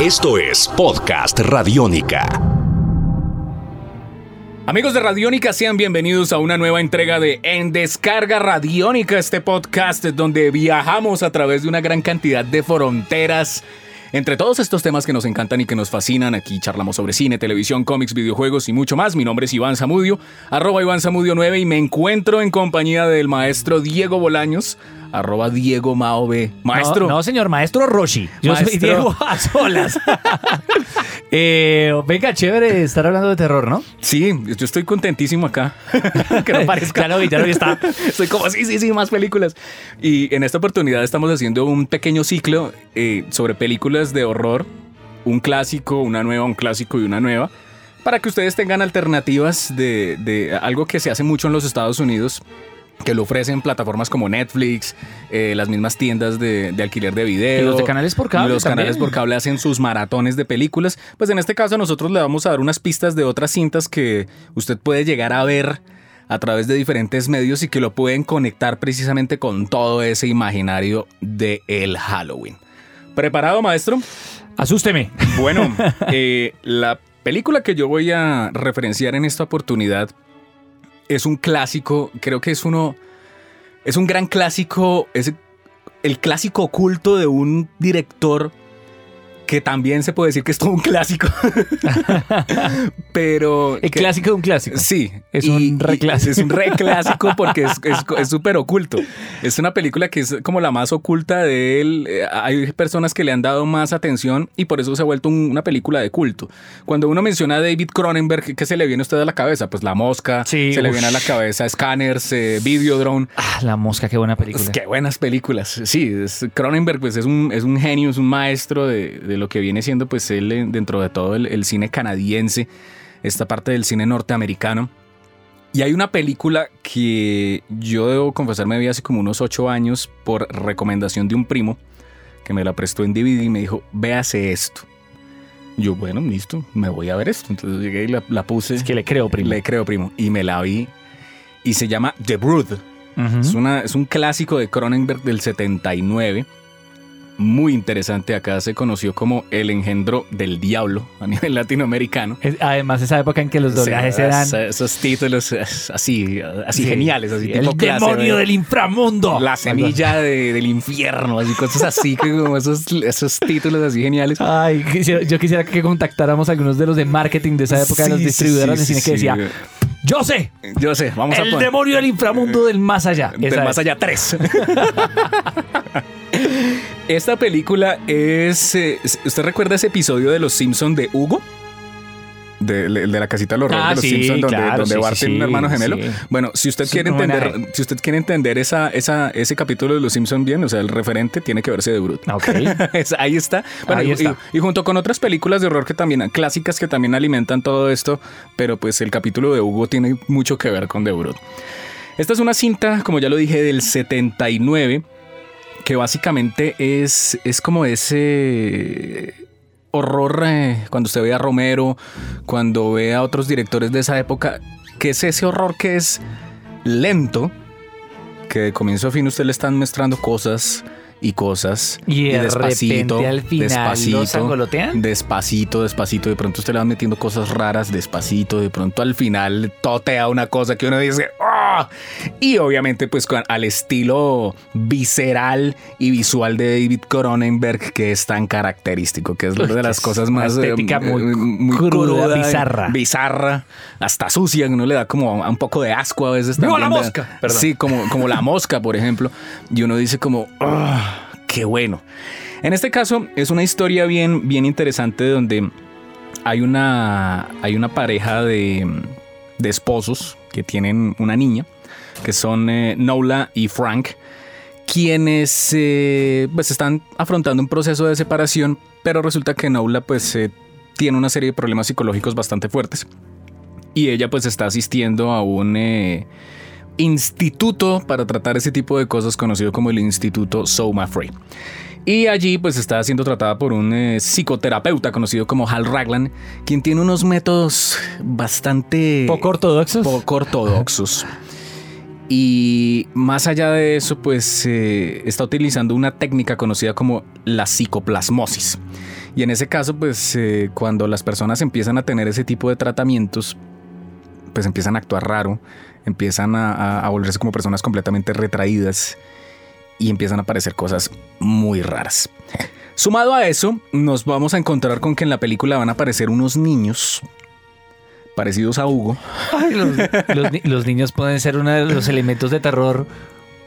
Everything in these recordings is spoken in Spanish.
Esto es Podcast Radiónica. Amigos de Radiónica, sean bienvenidos a una nueva entrega de En Descarga Radiónica, este podcast donde viajamos a través de una gran cantidad de fronteras. Entre todos estos temas que nos encantan y que nos fascinan, aquí charlamos sobre cine, televisión, cómics, videojuegos y mucho más. Mi nombre es Iván Zamudio, arroba Iván Zamudio 9 y me encuentro en compañía del maestro Diego Bolaños, arroba Diego Mao B. Maestro. No, no, señor, maestro Roshi. Yo soy. Diego a solas. Eh, venga, chévere estar hablando de terror, ¿no? Sí, yo estoy contentísimo acá. que no parezca. Ya lo vi, ya lo vi, está. Estoy como, sí, sí, sí, más películas. Y en esta oportunidad estamos haciendo un pequeño ciclo eh, sobre películas de horror. Un clásico, una nueva, un clásico y una nueva. Para que ustedes tengan alternativas de, de algo que se hace mucho en los Estados Unidos. Que lo ofrecen plataformas como Netflix, eh, las mismas tiendas de, de alquiler de video. Y los de canales por cable Los también. canales por cable hacen sus maratones de películas. Pues en este caso nosotros le vamos a dar unas pistas de otras cintas que usted puede llegar a ver a través de diferentes medios y que lo pueden conectar precisamente con todo ese imaginario de el Halloween. ¿Preparado, maestro? Asústeme. Bueno, eh, la película que yo voy a referenciar en esta oportunidad es un clásico, creo que es uno, es un gran clásico, es el clásico oculto de un director que también se puede decir que es todo un clásico, pero... El que- clásico de un clásico. Sí, Es y- un re y- clásico. Es un re clásico porque es súper oculto. Es una película que es como la más oculta de él. Eh, Hay personas que le han dado más atención y por eso se ha vuelto un- una película de culto. Cuando uno menciona a David Cronenberg, ¿qué se le viene a usted a la cabeza? Pues La Mosca, Sí, se le viene a la cabeza Scanners, eh, Videodrome. Ah, la mosca, qué buena película. Pues, qué buenas películas. Sí, es- Cronenberg pues es un, es un genio, es un maestro de, de lo que viene siendo pues él eh, dentro de todo el, el cine canadiense, esta parte del cine norteamericano. Y hay una película que yo debo confesar me vi hace como unos ocho años por recomendación de un primo que me la prestó en DVD y me dijo, véase esto. Yo, bueno, listo, me voy a ver esto. Entonces llegué y la, la puse. Es que le creo, primo. Le creo, primo. Y me la vi. Y se llama The Brood. Ujú. Es, una, es un clásico de Cronenberg del 79. Muy interesante. Acá se conoció como El engendro del diablo a nivel latinoamericano. Es- además, esa época en que los doblajes eran... es- Esos títulos así, así Sí. geniales. Así el tipo clase demonio del inframundo. La semilla de- del infierno, así cosas así, como esos, esos títulos así geniales. Ay, quisiera- yo quisiera que contactáramos a algunos de los de marketing de esa época de los distribuidores de cine que decía, yo sé, Yo sé, vamos a el poner. demonio del inframundo del más allá. Del Esa más es. allá 3. Esta película es. eh, ¿Usted recuerda ese episodio de Los Simpson de Hugo? De, la casita del horror Ah, de los sí, Simpsons, donde, claro, donde sí, Bart sí, tiene un hermano gemelo. Bueno, si usted quiere entender, si usted quiere entender esa, esa, ese capítulo de los Simpsons bien, o sea, el referente tiene que verse de Brut. Ok. Es- Ahí está. Bueno, Ahí y- está. Y, y junto con otras películas de horror que también, clásicas que también alimentan todo esto, pero pues el capítulo de Hugo tiene mucho que ver con The Brood. Esta es una cinta, como ya lo dije, del 79, que básicamente es, es como ese horror eh, cuando usted ve a Romero, cuando ve a otros directores de esa época, que es ese horror que es lento, que de comienzo a fin usted le están mostrando cosas y cosas Y de repente al final angolotean. despacito, despacito, de pronto usted le va metiendo cosas raras, despacito, de pronto al final totea una cosa que uno dice, ¡ah! Y obviamente pues con- al estilo visceral y visual de David Cronenberg que es tan característico, que es una de las cosas más eh, estética muy muy cruda, cruda, bizarra. bizarra, hasta sucia, que uno le da como un poco de asco a veces. ¡Viva también, la mosca! Perdón. Sí, como, como la mosca, por ejemplo. Y uno dice como, ¡ah! ¡Qué bueno! En este caso es una historia bien, bien interesante donde hay una, hay una pareja de, de esposos que tienen una niña, que son eh, Nola y Frank, quienes eh, pues están afrontando un proceso de separación, pero resulta que Nola pues eh, tiene una serie de problemas psicológicos bastante fuertes y ella pues está asistiendo a un eh, instituto para tratar ese tipo de cosas conocido como el Instituto Soma Free. Y allí pues está siendo tratada por un eh, psicoterapeuta conocido como Hal Raglan, quien tiene unos métodos bastante Poco ortodoxos. poco ortodoxos. Y más allá de eso, pues eh, está utilizando una técnica conocida como la psicoplasmosis. Y en ese caso, pues eh, cuando las personas empiezan a tener ese tipo de tratamientos, pues empiezan a actuar raro, empiezan a, a volverse como personas completamente retraídas y empiezan a aparecer cosas muy raras. Sumado a eso, nos vamos a encontrar con que en la película van a aparecer unos niños parecidos a Hugo. Los niños pueden ser uno de los elementos de terror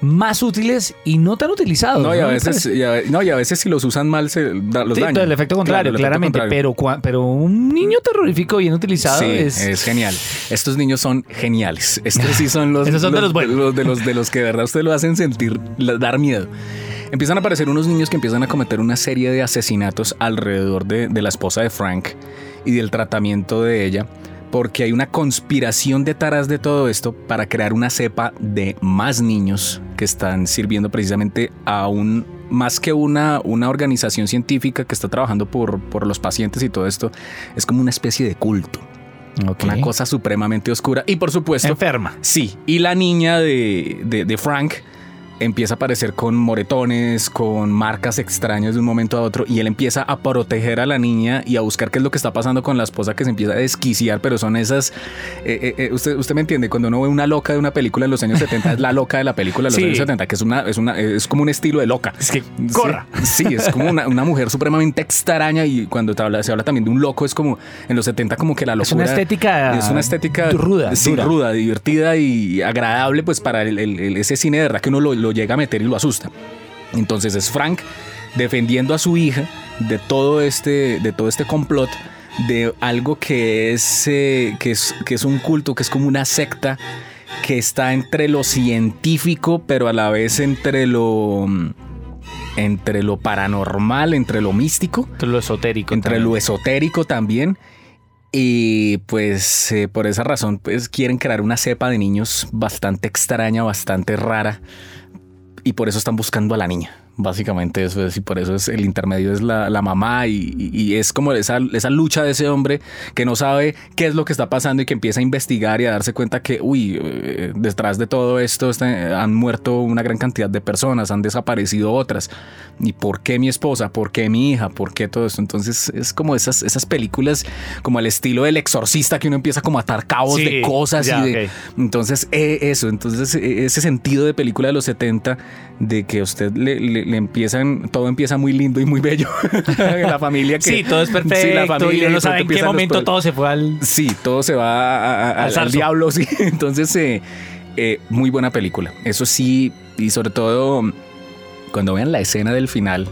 más útiles y no tan utilizados. No, y a veces, parece. y a, no, y a veces si los usan mal se da, los Sí, dañan. el efecto contrario, Claro, el efecto claramente. contrario. Pero, pero un niño terrorífico bien utilizado Sí, es, es... genial. Estos niños son geniales. Estos sí son los, Esos son de los buenos. los- de los de los que de verdad usted lo hacen sentir, dar miedo. Empiezan a aparecer unos niños que empiezan a cometer una serie de asesinatos alrededor de, de la esposa de Frank y del tratamiento de ella, porque hay una conspiración detrás de todo esto para crear una cepa de más niños que están sirviendo precisamente a un más que una, una organización científica que está trabajando por, por los pacientes y todo esto, es como una especie de culto. Una cosa supremamente oscura. Y por supuesto, enferma. sí. Y la niña de, de- de Frank empieza a aparecer con moretones, con marcas extrañas de un momento a otro. Y él empieza a proteger a la niña y a buscar qué es lo que está pasando con la esposa que se empieza a desquiciar. Pero son esas. eh, eh, eh, usted, usted me entiende, cuando uno ve una loca de una película de los años 70, es la loca de la película de los Sí. años 70, que es, una, es, una, es como un estilo de loca. Es que Sí, corra. Sí, es como una, una mujer supremamente extraña y cuando te habla, se habla también de un loco, es como en los 70 como que la locura... Es una estética Es una estética... ruda, Sí, dura. ruda, divertida y agradable pues para el- el- el- ese cine de verdad que uno lo, lo llega a meter y lo asusta. Entonces es Frank defendiendo a su hija de todo este, de todo este complot de algo que es, eh, que es, que es un culto, que es como una secta que está entre lo científico, pero a la vez entre lo entre lo paranormal, entre lo místico, Entre lo esotérico. entre también. lo esotérico también. Y pues eh, por esa razón pues quieren crear una cepa de niños bastante extraña, bastante rara. Y por eso están buscando a la niña. Básicamente eso es, y por eso es el intermedio es la, la mamá y, y- es como esa, esa lucha de ese hombre que no sabe qué es lo que está pasando y que empieza a investigar y a darse cuenta que, uy, eh, detrás de todo esto está- han muerto una gran cantidad de personas, han desaparecido otras. ¿Y por qué mi esposa? ¿Por qué mi hija? ¿Por qué todo esto? Entonces es como esas, esas películas, como el estilo del exorcista que uno empieza como a atar cabos Sí, de cosas y de, entonces, eh, eso, entonces eh, ese sentido de película de los 70, de que a usted le, le- le empiezan, todo empieza muy lindo y muy bello. la familia que... Sí, todo es perfecto. Sí, la y familia no sabe en qué momento todo se fue al. Sí, todo se va a- a- Al al, diablo, sí. Entonces, eh, eh, muy buena película. Eso sí, y sobre todo cuando vean la escena del final.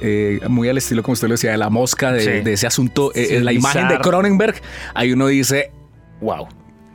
eh, muy al estilo, como usted lo decía, de la mosca, de, Sí. de ese asunto, Sí, la imagen de. Cronenberg, ahí uno dice, wow,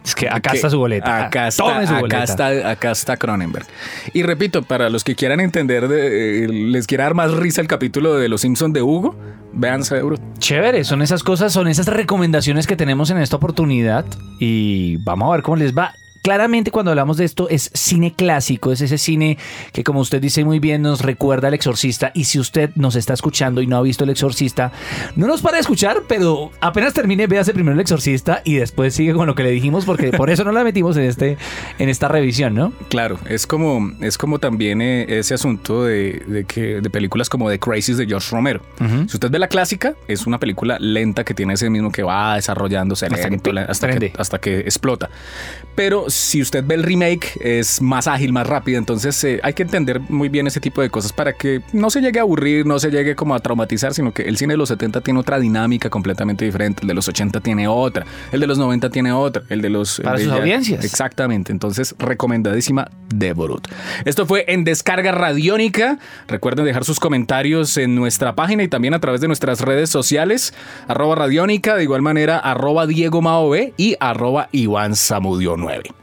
Es que acá que está su boleta. Acá está, Tome su acá boleta. está, acá está Cronenberg. Y repito, para los que quieran entender, de- eh, les quiera dar más risa el capítulo de Los Simpsons de Hugo, véanse, bro. Chévere, son esas cosas, son esas recomendaciones que tenemos en esta oportunidad y vamos a ver cómo les va. Claramente cuando hablamos de esto es cine clásico, es ese cine que como usted dice muy bien nos recuerda al exorcista y si usted nos está escuchando y no ha visto el exorcista, no nos para de escuchar, pero apenas termine véase primero el exorcista y después sigue con lo que le dijimos porque por eso no la metimos en, este, en esta revisión, ¿no? Claro, es como, es como también eh, ese asunto de, de que, de películas como The Crisis de George Romero. Si usted ve la clásica, es una película lenta que tiene ese mismo que va desarrollándose Hasta que lento, la- hasta, que, hasta que explota. Pero si usted ve el remake, es más ágil, más rápido. Entonces eh, hay que entender muy bien ese tipo de cosas para que no se llegue a aburrir, no se llegue como a traumatizar, sino que el cine de los 70 tiene otra dinámica completamente diferente. El de los 80 tiene otra. El de los 90 tiene otra. El de los. Para de sus audiencias. Exactamente. Entonces, recomendadísima de. Esto fue en Descarga Radiónica. Recuerden dejar sus comentarios en nuestra página y también a través de nuestras redes sociales. Arroba Radiónica, de igual manera, arroba Diego Mao B y arroba Iván Samudio 9.